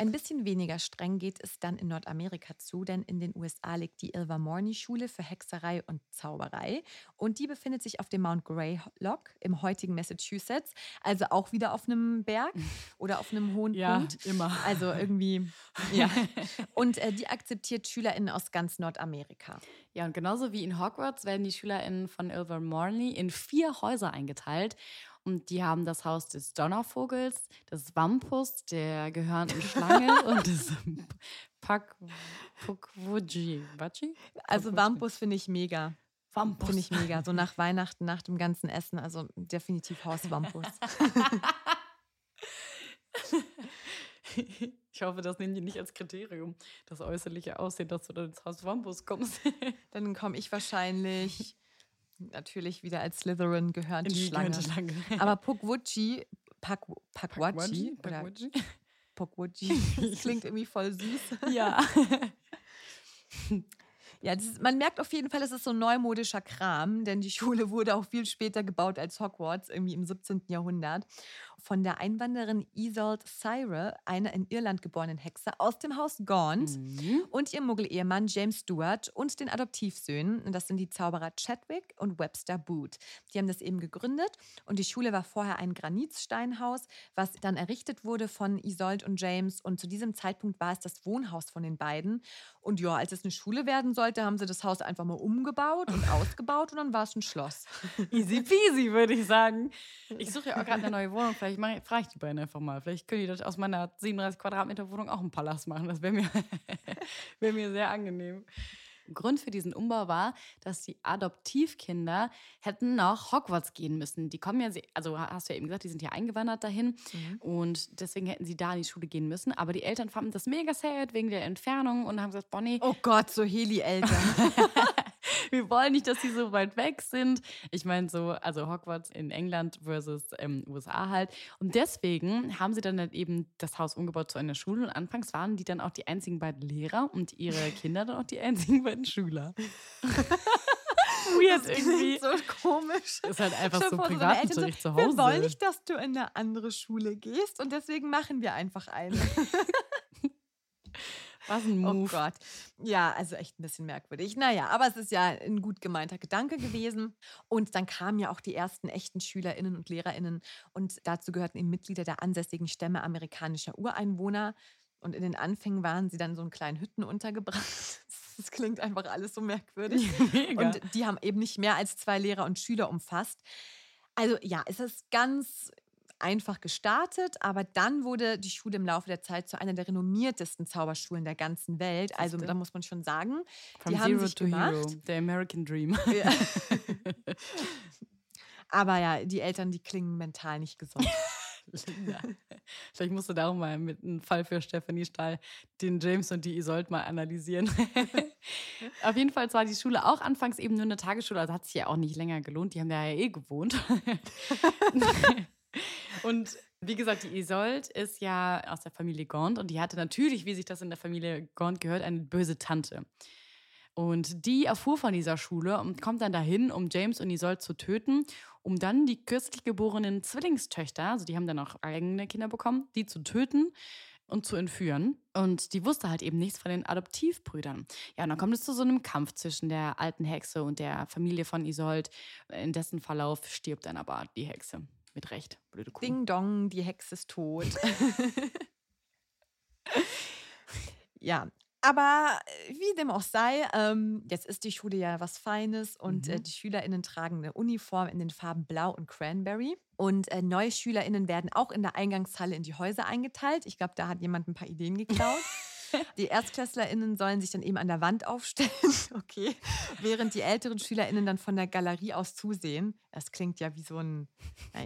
Ein bisschen weniger streng geht es dann in Nordamerika zu, denn in den USA liegt die Ilvermorny-Schule für Hexerei und Zauberei und die befindet sich auf dem Mount Greylock im heutigen Massachusetts, also auch wieder auf einem Berg oder auf einem hohen Ja, Punkt. immer. Also irgendwie, ja. Und äh, die akzeptiert SchülerInnen aus ganz Nordamerika. Ja, und genauso wie in Hogwarts werden die SchülerInnen von Ilvermorny in vier Häuser eingeteilt. Und die haben das Haus des Donnervogels, des Wampus, der gehörnten Schlange und des Pak Pukwudji. Wachi? Also Wampus finde ich mega. Wampus. Finde ich mega. So nach Weihnachten, nach dem ganzen Essen, also definitiv Haus Wampus. Ich hoffe, das nehmen die nicht als Kriterium, das äußerliche Aussehen, dass du dann ins Haus Wampus kommst. Dann komme ich wahrscheinlich natürlich wieder als Slytherin gehören In die Schlange. gehörnte Schlange. Aber Pukwudji, Pak, Pakwachi Pakwudji? Pukwudji, das klingt irgendwie voll süß. Ja. Ja, ist, man merkt auf jeden Fall, es ist so neumodischer Kram, denn die Schule wurde auch viel später gebaut als Hogwarts, irgendwie im 17. Jahrhundert. Von der Einwanderin Isolde Syre, einer in Irland geborenen Hexe aus dem Haus Gaunt, und ihrem Muggel-Ehemann James Stewart und den Adoptivsöhnen. Und das sind die Zauberer Chadwick und Webster Boot. Die haben das eben gegründet und die Schule war vorher ein Granitsteinhaus, was dann errichtet wurde von Isolde und James. Und zu diesem Zeitpunkt war es das Wohnhaus von den beiden. Und ja, als es eine Schule werden sollte, haben sie das Haus einfach mal umgebaut und ausgebaut und dann war es ein Schloss. Easy peasy, würde ich sagen. Ich suche ja auch gerade eine neue Wohnung. Vielleicht frage ich die beiden einfach mal. Vielleicht können die das aus meiner 37 Quadratmeter Wohnung auch einen Palast machen. Das wäre mir, wär mir sehr angenehm. Grund für diesen Umbau war, dass die Adoptivkinder hätten nach Hogwarts gehen müssen. Die kommen ja, also hast du ja eben gesagt, die sind ja eingewandert dahin und deswegen hätten sie da in die Schule gehen müssen. Aber die Eltern fanden das mega sad wegen der Entfernung und haben gesagt, Bonnie, Oh Gott, so Heli-Eltern. wir wollen nicht, dass die so weit weg sind. Ich meine, so, also Hogwarts in England versus ähm, USA halt. Und deswegen haben sie dann halt eben das Haus umgebaut zu einer Schule. Und anfangs waren die dann auch die einzigen beiden Lehrer und ihre Kinder dann auch die einzigen beiden Schüler. Weird irgendwie. so komisch. Ist halt einfach Stell so Privatunterricht so, zu Hause. Wir wollen nicht, dass du in eine andere Schule gehst und deswegen machen wir einfach eine. Was ein Oh Move. Gott. Ja, also echt ein bisschen merkwürdig. Naja, aber es ist ja ein gut gemeinter Gedanke gewesen. Und dann kamen ja auch die ersten echten SchülerInnen und LehrerInnen. Und dazu gehörten eben Mitglieder der ansässigen Stämme amerikanischer Ureinwohner. Und in den Anfängen waren sie dann so in kleinen Hütten untergebracht. Das klingt einfach alles so merkwürdig. Mega. Und die haben eben nicht mehr als zwei Lehrer und Schüler umfasst. Also ja, es ist ganz einfach gestartet, aber dann wurde die Schule im Laufe der Zeit zu einer der renommiertesten Zauberschulen der ganzen Welt. Also da muss man schon sagen, From die haben Zero sich to gemacht. Hero. The American Dream. Ja. aber ja, die Eltern, die klingen mental nicht gesund. Linda. Vielleicht musst du darum mal mit einem Fall für Stephanie Stahl den James und die Isolde mal analysieren. Auf jeden Fall war die Schule auch anfangs eben nur eine Tagesschule, also hat sich ja auch nicht länger gelohnt. Die haben da ja eh gewohnt. Und wie gesagt, die Isolde ist ja aus der Familie Gaunt und die hatte natürlich, wie sich das in der Familie Gaunt gehört, eine böse Tante. Und die erfuhr von dieser Schule und kommt dann dahin, um James und Isolde zu töten, um dann die kürzlich geborenen Zwillingstöchter, also die haben dann auch eigene Kinder bekommen, die zu töten und zu entführen. Und die wusste halt eben nichts von den Adoptivbrüdern. Ja, und dann kommt es zu so einem Kampf zwischen der alten Hexe und der Familie von Isolde. In dessen Verlauf stirbt dann aber die Hexe. Mit Recht. Blöde Kuh. Ding dong, die Hexe ist tot. ja. Aber äh, wie dem auch sei, ähm, jetzt ist die Schule ja was Feines und Mhm. äh, die SchülerInnen tragen eine Uniform in den Farben Blau und Cranberry. Und äh, neue SchülerInnen werden auch in der Eingangshalle in die Häuser eingeteilt. Ich glaube, da hat jemand ein paar Ideen geklaut. Die ErstklässlerInnen sollen sich dann eben an der Wand aufstellen, okay, während die älteren SchülerInnen dann von der Galerie aus zusehen. Das klingt ja wie so ein,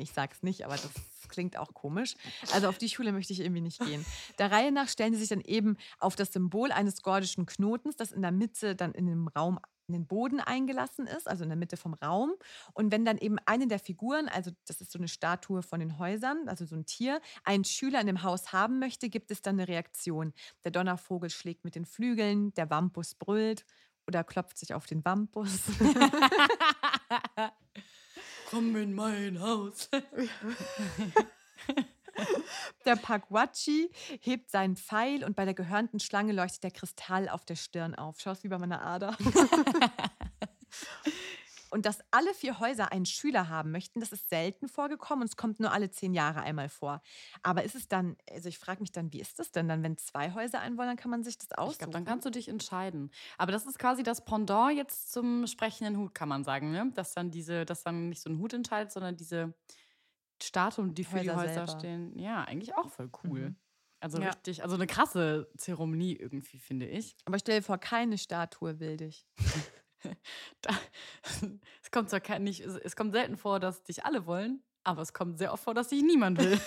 ich sag's nicht, aber das klingt auch komisch. Also auf die Schule möchte ich irgendwie nicht gehen. Der Reihe nach stellen sie sich dann eben auf das Symbol eines gordischen Knotens, das in der Mitte dann in dem Raum in den Boden eingelassen ist, also in der Mitte vom Raum. Und wenn dann eben eine der Figuren, also das ist so eine Statue von den Häusern, also so ein Tier, einen Schüler in dem Haus haben möchte, gibt es dann eine Reaktion. Der Donnervogel schlägt mit den Flügeln, der Wampus brüllt oder klopft sich auf den Wampus. Komm in mein Haus. Der Paguachi hebt seinen Pfeil und bei der gehörnten Schlange leuchtet der Kristall auf der Stirn auf. Schau's wie bei meiner Ader. Und dass alle vier Häuser einen Schüler haben möchten, das ist selten vorgekommen und es kommt nur alle zehn Jahre einmal vor. Aber ist es dann, also ich frage mich dann, wie ist das denn dann, wenn zwei Häuser einen wollen, dann kann man sich das Ich aussuchen? glaube, dann kannst du dich entscheiden. Aber das ist quasi das Pendant jetzt zum sprechenden Hut, kann man sagen, ne? Dass dann diese, dass dann nicht so ein Hut entscheidet, sondern diese Statuen, die für die Häuser Häuser selber. stehen. Ja, eigentlich auch voll cool. Mhm. Also Ja. richtig, also eine krasse Zeremonie irgendwie, finde ich. Aber stell dir vor, keine Statue will dich. Da, es kommt zwar kein, nicht, es, kommt selten vor, dass dich alle wollen, aber es kommt sehr oft vor, dass dich niemand will.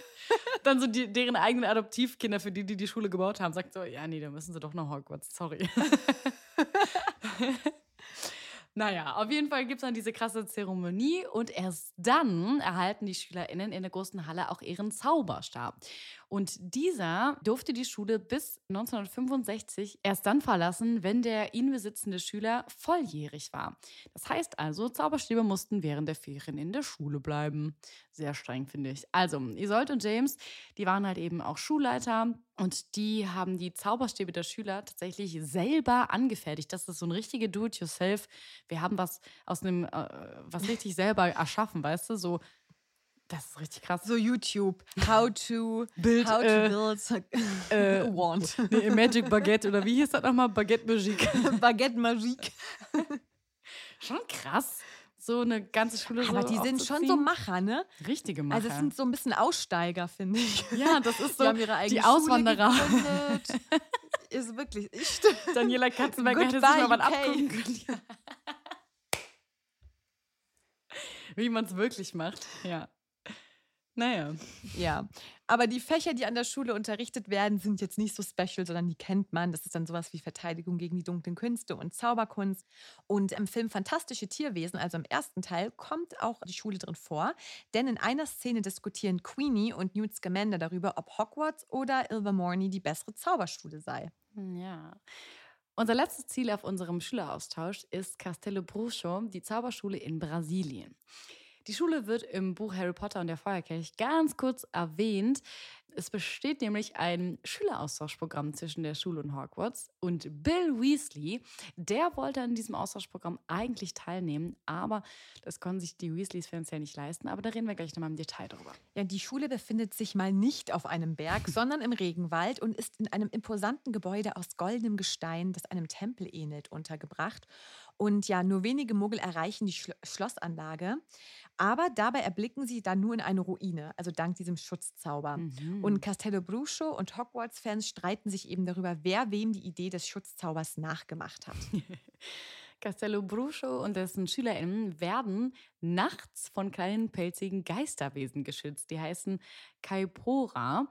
Dann so die, deren eigenen Adoptivkinder, für die, die die Schule gebaut haben, sagt so, ja, nee, da müssen sie doch nach Hogwarts, sorry. Naja, auf jeden Fall gibt es dann diese krasse Zeremonie und erst dann erhalten die SchülerInnen in der großen Halle auch ihren Zauberstab. Und dieser durfte die Schule bis 1965 erst dann verlassen, wenn der ihn besitzende Schüler volljährig war. Das heißt also, Zauberstäbe mussten während der Ferien in der Schule bleiben. Sehr streng, finde ich. Also, Isolde und James, die waren halt eben auch Schulleiter und die haben die Zauberstäbe der Schüler tatsächlich selber angefertigt. Das ist so ein richtige Do-it-yourself. Wir haben was aus einem, äh, was richtig selber erschaffen, weißt du? So, das ist richtig krass. So YouTube, how to, Bild, how to äh, build äh, a wand. Nee, Magic Baguette oder wie hieß das nochmal? Baguette Magique. Baguette Magique. Schon krass. So eine ganze Schule Aber so die sind schon so. Macher, ne? Richtige Macher. Also es sind so ein bisschen Aussteiger, finde ich. ja, das ist Die so haben ihre eigene die Auswanderer. Ist wirklich, ich Daniela Katzenberger hätte sich mal was abgucken können. Wie man es wirklich macht. Ja. Naja. Ja. Aber die Fächer, die an der Schule unterrichtet werden, sind jetzt nicht so special, sondern die kennt man. Das ist dann sowas wie Verteidigung gegen die dunklen Künste und Zauberkunst. Und im Film Fantastische Tierwesen, also im ersten Teil, kommt auch die Schule drin vor. Denn in einer Szene diskutieren Queenie und Newt Scamander darüber, ob Hogwarts oder Ilvermorny die bessere Zauberschule sei. Ja. Unser letztes Ziel auf unserem Schüleraustausch ist Castelo Brucho, die Zauberschule in Brasilien. Die Schule wird im Buch Harry Potter und der Feuerkelch ganz kurz erwähnt. Es besteht nämlich ein Schüleraustauschprogramm zwischen der Schule und Hogwarts. Und Bill Weasley, der wollte an diesem Austauschprogramm eigentlich teilnehmen, aber das konnten sich die Weasleys finanziell nicht leisten. Aber da reden wir gleich nochmal im Detail drüber. Ja, die Schule befindet sich mal nicht auf einem Berg, sondern im Regenwald und ist in einem imposanten Gebäude aus goldenem Gestein, das einem Tempel ähnelt, untergebracht. Und ja, nur wenige Muggel erreichen die Schlo Schlossanlage. Aber dabei erblicken sie dann nur in eine Ruine, also dank diesem Schutzzauber. Mhm. Und Castello Brucho und Hogwarts-Fans streiten sich eben darüber, wer wem die Idee des Schutzzaubers nachgemacht hat. Castello Brucho und dessen SchülerInnen werden nachts von kleinen pelzigen Geisterwesen geschützt. Die heißen Kaipora.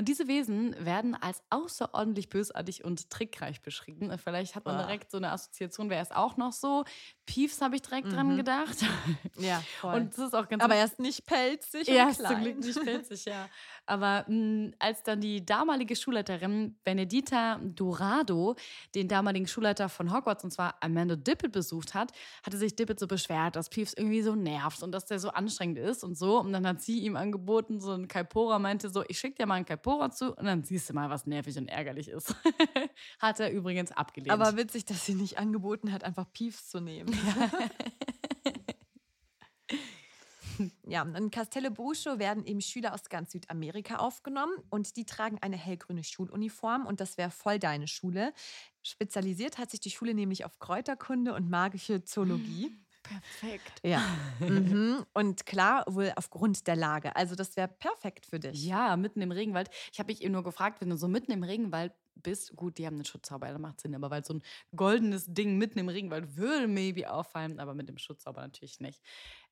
Und diese Wesen werden als außerordentlich bösartig und trickreich beschrieben. Vielleicht hat man Ah. direkt so eine Assoziation, wäre es auch noch so. Piefs habe ich direkt dran Mhm. gedacht. Ja, voll. Und das ist auch ganz Aber er ist nicht pelzig ja, zum. Glück nicht pelzig, ja. Aber mh, als dann die damalige Schulleiterin Benedita Dorado den damaligen Schulleiter von Hogwarts, und zwar Amanda Dippet, besucht hat, hatte sich Dippet so beschwert, dass Peeves irgendwie so nervt und dass der so anstrengend ist und so. Und dann hat sie ihm angeboten, so ein Kaipora, meinte so, ich schicke dir mal einen Kaipora zu und dann siehst du mal, was nervig und ärgerlich ist. hat er übrigens abgelehnt. Aber witzig, dass sie nicht angeboten hat, einfach Piefs zu nehmen. Ja, in Castello Brucho werden eben Schüler aus ganz Südamerika aufgenommen und die tragen eine hellgrüne Schuluniform und das wäre voll deine Schule. Spezialisiert hat sich die Schule nämlich auf Kräuterkunde und magische Zoologie. Perfekt. Ja. mhm. Und klar, wohl aufgrund der Lage. Also das wäre perfekt für dich. Ja, mitten im Regenwald. Ich habe mich eben nur gefragt, wenn du so mitten im Regenwald bist, gut, die haben einen Schutzzauber, das macht Sinn, aber weil so ein goldenes Ding mitten im Regenwald würde maybe auffallen, aber mit dem Schutzzauber natürlich nicht.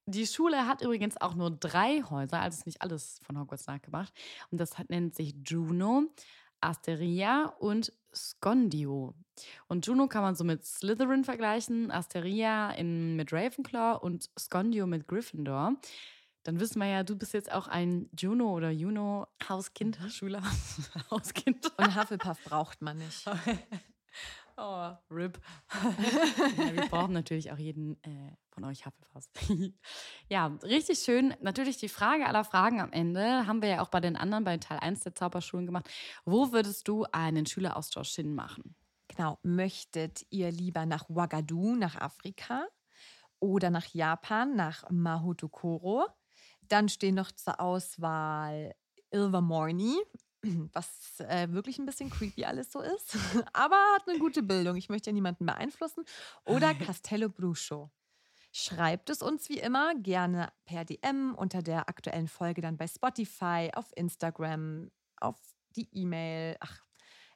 Die Schule hat übrigens auch nur drei Häuser, also ist nicht alles von Hogwarts nachgemacht. Und das hat, nennt sich Juno, Asteria und Scondio. Und Juno kann man so mit Slytherin vergleichen, Asteria in, mit Ravenclaw und Scondio mit Gryffindor. Dann wissen wir ja, du bist jetzt auch ein Juno oder Juno Hauskind, Schüler. Hauskind. Und Hufflepuff braucht man nicht. Oh, RIP. ja, wir brauchen natürlich auch jeden äh, von euch Hufflepuffs. ja, richtig schön. Natürlich die Frage aller Fragen am Ende haben wir ja auch bei den anderen, bei Teil 1 der Zauberschulen gemacht. Wo würdest du einen Schüleraustausch hinmachen? Genau. Möchtet ihr lieber nach Ouagadougou, nach Afrika oder nach Japan, nach Mahotokoro? Dann stehen noch zur Auswahl Ilvermorny, was äh, wirklich ein bisschen creepy alles so ist, aber hat eine gute Bildung. Ich möchte ja niemanden beeinflussen. Oder Castello Brucho. Schreibt es uns wie immer gerne per DM unter der aktuellen Folge dann bei Spotify, auf Instagram, auf die E-Mail. Ach,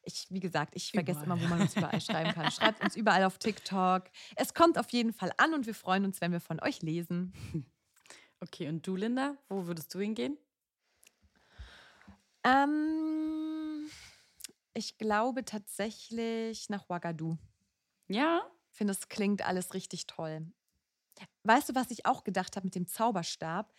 ich, wie gesagt, ich vergesse immer, wo man uns überall schreiben kann. Schreibt uns überall auf TikTok. Es kommt auf jeden Fall an und wir freuen uns, wenn wir von euch lesen. Okay, und du, Linda, wo würdest du hingehen? Ähm, ich glaube tatsächlich nach Ouagadougou. Ja? Ich finde, es klingt alles richtig toll. Weißt du, was ich auch gedacht habe mit dem Zauberstab?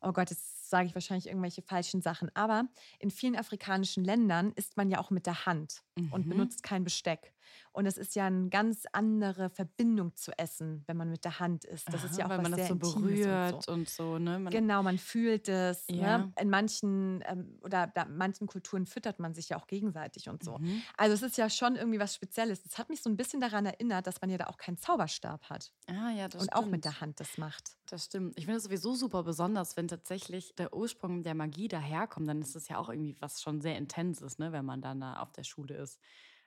Oh Gott, jetzt sage ich wahrscheinlich irgendwelche falschen Sachen. Aber in vielen afrikanischen Ländern isst man ja auch mit der Hand und Mhm. benutzt kein Besteck. Und es ist ja eine ganz andere Verbindung zu essen, wenn man mit der Hand isst. Das ist ja Aha, auch weil was man das sehr so Intimes berührt und so. und so, ne? Man, Genau, man fühlt es. Ja. Ne? In manchen ähm, oder da, manchen Kulturen füttert man sich ja auch gegenseitig und so. Mhm. Also es ist ja schon irgendwie was Spezielles. Das hat mich so ein bisschen daran erinnert, dass man ja da auch keinen Zauberstab hat Ah, ja, das und stimmt. auch mit der Hand das macht. Das stimmt. Ich finde es sowieso super besonders, wenn tatsächlich der Ursprung der Magie daherkommt. Dann ist es ja auch irgendwie was schon sehr Intenses, ne, wenn man dann da auf der Schule ist.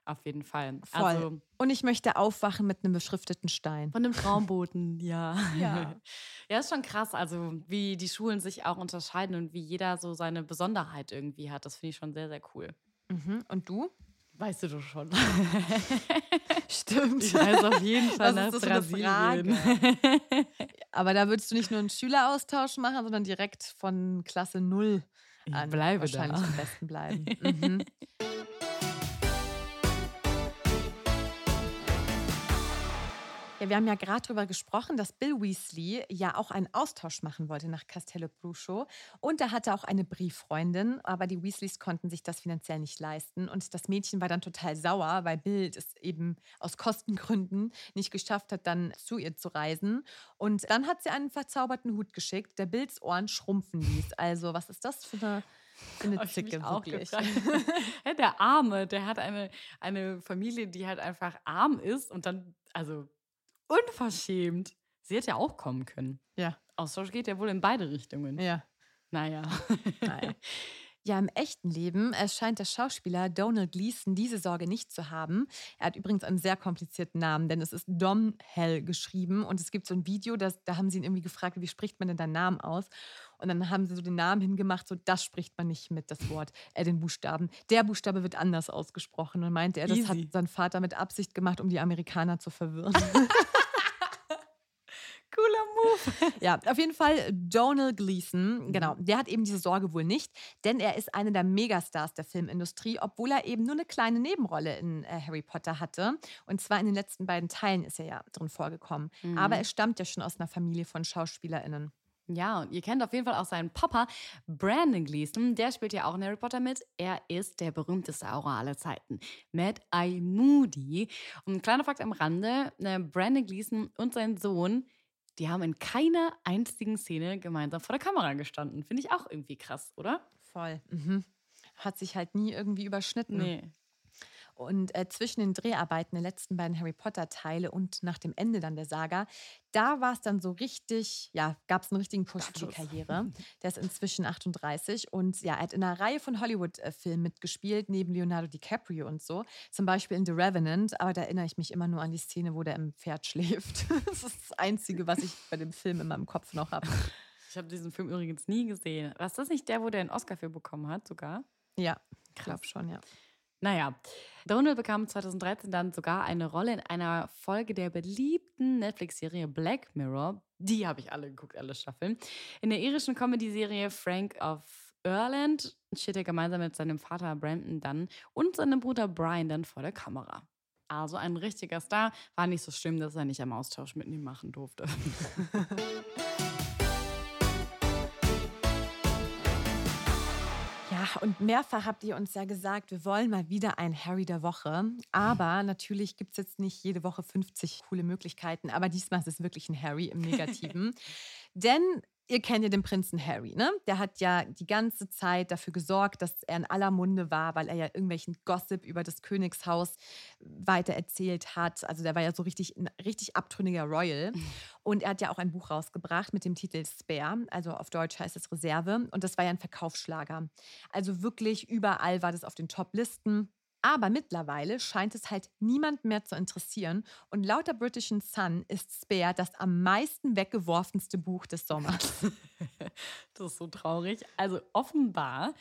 Auf jeden Fall. Voll. Also und ich möchte aufwachen mit einem beschrifteten Stein. von dem Traumboten, ja. Ja. ja, ist schon krass. Also, wie die Schulen sich auch unterscheiden und wie jeder so seine Besonderheit irgendwie hat. Das finde ich schon sehr, sehr cool. Mhm. Und du? Weißt du doch schon. Stimmt. Ich weiß auf jeden Fall Was nach ist das Brasilien. Aber da würdest du nicht nur einen Schüleraustausch machen, sondern direkt von Klasse 0 Ich an bleibe wahrscheinlich da. am besten bleiben. Mhm. Ja, wir haben ja gerade darüber gesprochen, dass Bill Weasley ja auch einen Austausch machen wollte nach Castello Brucho. Und er hatte auch eine Brieffreundin, aber die Weasleys konnten sich das finanziell nicht leisten. Und das Mädchen war dann total sauer, weil Bill es eben aus Kostengründen nicht geschafft hat, dann zu ihr zu reisen. Und dann hat sie einen verzauberten Hut geschickt, der Bills Ohren schrumpfen ließ. Also, was ist das für eine, eine Zicke auch wirklich? der Arme, der hat eine, eine Familie, die halt einfach arm ist und dann, also unverschämt. Sie hätte ja auch kommen können. Ja, Austausch geht ja wohl in beide Richtungen. ja. Naja. Naja. Ja, im echten Leben erscheint der Schauspieler Donald Gleason diese Sorge nicht zu haben. Er hat übrigens einen sehr komplizierten Namen, denn es ist Dom Hell geschrieben und es gibt so ein Video, das, da haben sie ihn irgendwie gefragt, wie spricht man denn deinen Namen aus? Und dann haben sie so den Namen hingemacht, so das spricht man nicht mit, das Wort, äh, den Buchstaben. Der Buchstabe wird anders ausgesprochen und meinte er, das hat Easy. sein Vater mit Absicht gemacht, um die Amerikaner zu verwirren. Cooler Move. Ja, auf jeden Fall Donald Gleason, genau, der hat eben diese Sorge wohl nicht, denn er ist einer der Megastars der Filmindustrie, obwohl er eben nur eine kleine Nebenrolle in äh, Harry Potter hatte. Und zwar in den letzten beiden Teilen ist er ja drin vorgekommen. Aber er stammt ja schon aus einer Familie von SchauspielerInnen. Ja, und ihr kennt auf jeden Fall auch seinen Papa, Brandon Gleason. Der spielt ja auch in Harry Potter mit. Er ist der berühmteste Aura aller Zeiten. Mad Eye Moody. Und ein kleiner Fakt am Rande: äh, Brandon Gleason und sein Sohn, die haben in keiner einzigen Szene gemeinsam vor der Kamera gestanden. Finde ich auch irgendwie krass, oder? Voll. Mhm. Hat sich halt nie irgendwie überschnitten. Nee. Und äh, zwischen den Dreharbeiten der letzten beiden Harry Potter-Teile und nach dem Ende dann der Saga, da war es dann so richtig, ja, gab es einen richtigen Push für die. Karriere. Der ist inzwischen 38 und ja, er hat in einer Reihe von Hollywood-Filmen mitgespielt, neben Leonardo DiCaprio und so. Zum Beispiel in The Revenant, aber da erinnere ich mich immer nur an die Szene, wo der im Pferd schläft. das ist das Einzige, was ich bei dem Film in meinem Kopf noch habe. Ich habe diesen Film übrigens nie gesehen. War das nicht der, wo der einen Oscar für bekommen hat, sogar? Ja, ich glaube schon, ja. Naja, Donald bekam 2013 dann sogar eine Rolle in einer Folge der beliebten Netflix-Serie Black Mirror. Die habe ich alle geguckt, alle Staffeln. In der irischen Comedy-Serie Frank of Ireland steht er gemeinsam mit seinem Vater Brandon dann und seinem Bruder Brian dann vor der Kamera. Also ein richtiger Star. War nicht so schlimm, dass er nicht am Austausch mit ihm machen durfte. und mehrfach habt ihr uns ja gesagt, wir wollen mal wieder ein Harry der Woche. Aber natürlich gibt es jetzt nicht jede Woche 50 coole Möglichkeiten. Aber diesmal ist es wirklich ein Harry im Negativen. Denn ihr kennt ja den Prinzen Harry, ne? Der hat ja die ganze Zeit dafür gesorgt, dass er in aller Munde war, weil er ja irgendwelchen Gossip über das Königshaus weitererzählt hat. Also der war ja so richtig ein richtig abtrünniger Royal. Und er hat ja auch ein Buch rausgebracht mit dem Titel Spare, also auf Deutsch heißt es Reserve. Und das war ja ein Verkaufsschlager. Also wirklich überall war das auf den Top-Listen. Aber mittlerweile scheint es halt niemand mehr zu interessieren. Und laut der Britischen Sun ist Spare das am meisten weggeworfenste Buch des Sommers. Das ist so traurig. Also offenbar,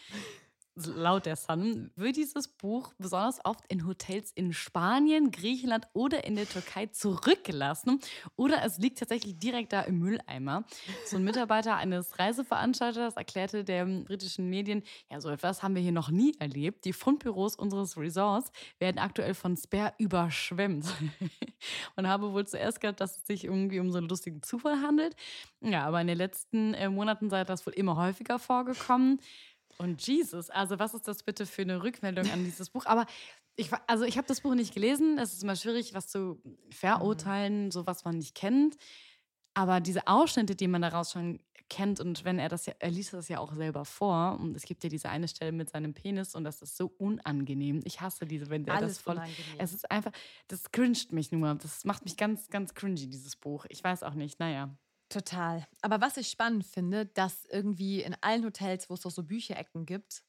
laut der Sun, wird dieses Buch besonders oft in Hotels in Spanien, Griechenland oder in der Türkei zurückgelassen. Oder es liegt tatsächlich direkt da im Mülleimer. So ein Mitarbeiter eines Reiseveranstalters erklärte den britischen Medien, ja, so etwas haben wir hier noch nie erlebt. Die Fundbüros unseres Resorts werden aktuell von Spare überschwemmt. Man habe wohl zuerst gedacht, dass es sich irgendwie um so einen lustigen Zufall handelt. Ja, aber in den letzten äh, Monaten sei das wohl immer häufiger vorgekommen. Und Jesus, also was ist das bitte für eine Rückmeldung an dieses Buch? Aber ich, also ich habe das Buch nicht gelesen. Es ist immer schwierig, was zu verurteilen, so was man nicht kennt. Aber diese Ausschnitte, die man daraus schon kennt, und wenn er das ja, er liest das ja auch selber vor, und es gibt ja diese eine Stelle mit seinem Penis, und das ist so unangenehm. Ich hasse diese, wenn der Alles das voll. unangenehm. Es ist einfach, das cringet mich nur. Das macht mich ganz, ganz cringy, dieses Buch. Ich weiß auch nicht, naja. Total. Aber was ich spannend finde, dass irgendwie in allen Hotels, wo es doch so Bücherecken gibt,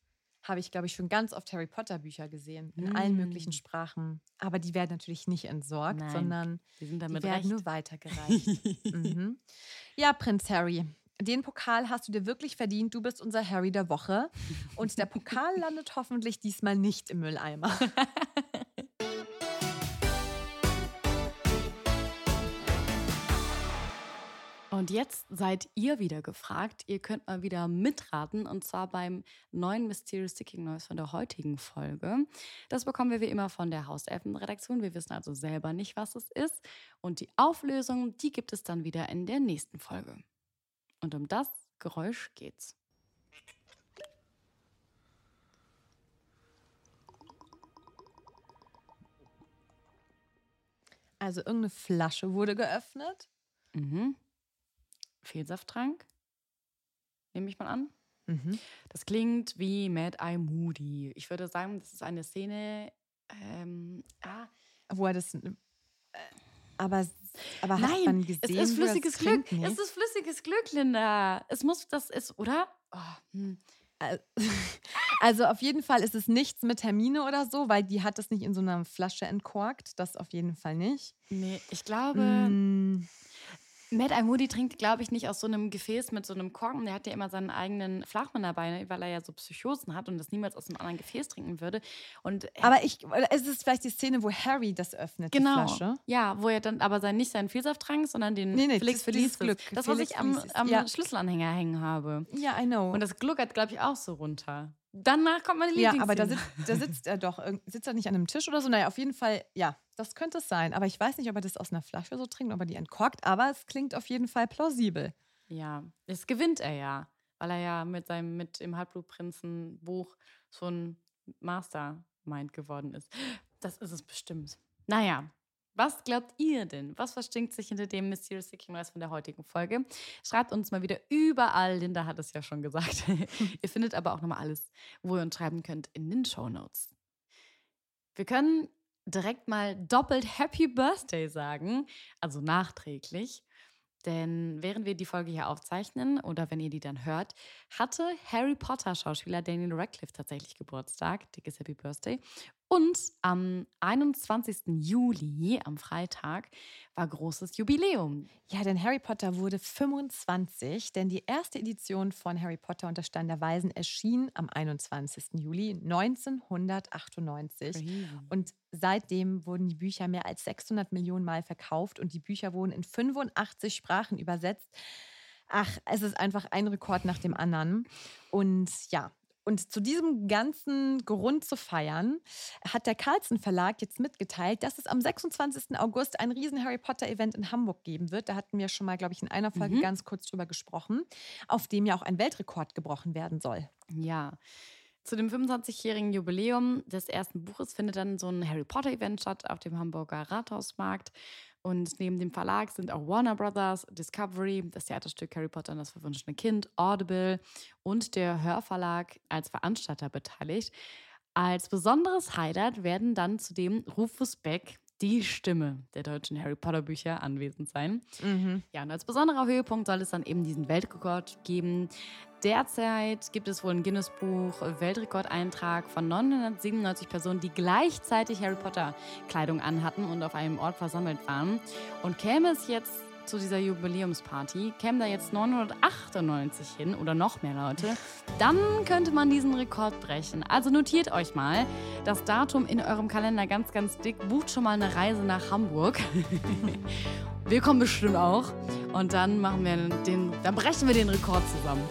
habe ich, glaube ich, schon ganz oft Harry Potter Bücher gesehen. In allen möglichen Sprachen. Aber die werden natürlich nicht entsorgt, Nein, sondern die sind die werden recht. nur weitergereicht. mhm. Ja, Prinz Harry. Den Pokal hast du dir wirklich verdient. Du bist unser Harry der Woche. Und der Pokal landet hoffentlich diesmal nicht im Mülleimer. Und jetzt seid ihr wieder gefragt. Ihr könnt mal wieder mitraten und zwar beim neuen Mysterious Sticking Noise von der heutigen Folge. Das bekommen wir wie immer von der Hauselfenredaktion. Wir wissen also selber nicht, was es ist. Und die Auflösung, die gibt es dann wieder in der nächsten Folge. Und um das Geräusch geht's. Also irgendeine Flasche wurde geöffnet. Mhm. Fehlsafttrank, nehme ich mal an. Mhm. Das klingt wie Mad Eye Moody. Ich würde sagen, das ist eine Szene. Ähm, ah, Wo er das. äh, Aber, aber hat nein, man gesehen, es ist flüssiges trinkt? Glück. Nee. Es ist flüssiges Glück, Linda. Es muss, das ist, oder? Oh, hm. Also auf jeden Fall ist es nichts mit Hermine oder so, weil die hat das nicht in so einer Flasche entkorkt. Das auf jeden Fall nicht. Nee, ich glaube, Mm, Eye Moody trinkt, glaube ich, nicht aus so einem Gefäß mit so einem Korken. Der hat ja immer seinen eigenen Flachmann dabei, ne, weil er ja so Psychosen hat und das niemals aus einem anderen Gefäß trinken würde. Und er- aber ich, es ist vielleicht die Szene, wo Harry das öffnet, Genau. die Flasche. Ja, wo er dann aber sein, nicht seinen Vielsaft trank, sondern den Nee, nee, Felix Felicis. Glück. Das, was Felix ich am, am ja. Schlüsselanhänger hängen habe. Ja, I know. Und das gluckert, glaube ich, auch so runter. Danach kommt meine ja, Lieblingsszene. aber da sitzt, da sitzt er doch, sitzt er nicht an einem Tisch oder so? Naja, auf jeden Fall, ja, das könnte es sein. Aber ich weiß nicht, ob er das aus einer Flasche so trinkt, ob er die entkorkt, aber es klingt auf jeden Fall plausibel. Ja, das gewinnt er ja, weil er ja mit seinem, mit dem Halbblutprinzen-Buch so ein Mastermind geworden ist. Das ist es bestimmt. Naja, was glaubt ihr denn? Was verstinkt sich hinter dem Mysterious Seeking Noise von der heutigen Folge? Schreibt uns mal wieder überall. Linda hat es ja schon gesagt. ihr findet aber auch nochmal alles, wo ihr uns schreiben könnt, in den Show Notes. Wir können direkt mal doppelt Happy Birthday sagen, also nachträglich. Denn während wir die Folge hier aufzeichnen oder wenn ihr die dann hört, hatte Harry Potter-Schauspieler Daniel Radcliffe tatsächlich Geburtstag. Dickes Happy Birthday. Und am 21. Juli, am Freitag, war großes Jubiläum. Ja, denn Harry Potter wurde 25, denn die erste Edition von Harry Potter und der Stein der Weisen erschien am 21. Juli 1998. Und seitdem wurden die Bücher mehr als 600 Millionen Mal verkauft und die Bücher wurden in 85 Sprachen übersetzt. Ach, es ist einfach ein Rekord nach dem anderen. Und ja, und zu diesem ganzen Grund zu feiern, hat der Carlsen Verlag jetzt mitgeteilt, dass es am 26. August ein riesen Harry Potter Event in Hamburg geben wird. Da hatten wir schon mal, glaube ich, in einer Folge Mhm. ganz kurz drüber gesprochen, auf dem ja auch ein Weltrekord gebrochen werden soll. Ja. Zu dem 25-jährigen Jubiläum des ersten Buches findet dann so ein Harry Potter-Event statt auf dem Hamburger Rathausmarkt. Und neben dem Verlag sind auch Warner Brothers, Discovery, das Theaterstück Harry Potter und das verwunschene Kind, Audible und der Hörverlag als Veranstalter beteiligt. Als besonderes Highlight werden dann zudem Rufus Beck, die Stimme der deutschen Harry Potter Bücher, anwesend sein. Ja, und als besonderer Höhepunkt soll es dann eben diesen Weltrekord geben. Derzeit gibt es wohl ein Guinness-Buch Weltrekordeintrag von 997 Personen, die gleichzeitig Harry Potter Kleidung anhatten und auf einem Ort versammelt waren. Und käme es jetzt zu dieser Jubiläumsparty, kämen da jetzt 998 hin oder noch mehr Leute, dann könnte man diesen Rekord brechen. Also notiert euch mal das Datum in eurem Kalender ganz, ganz dick. Bucht schon mal eine Reise nach Hamburg. wir kommen bestimmt auch. Und dann machen wir den, dann brechen wir den Rekord zusammen.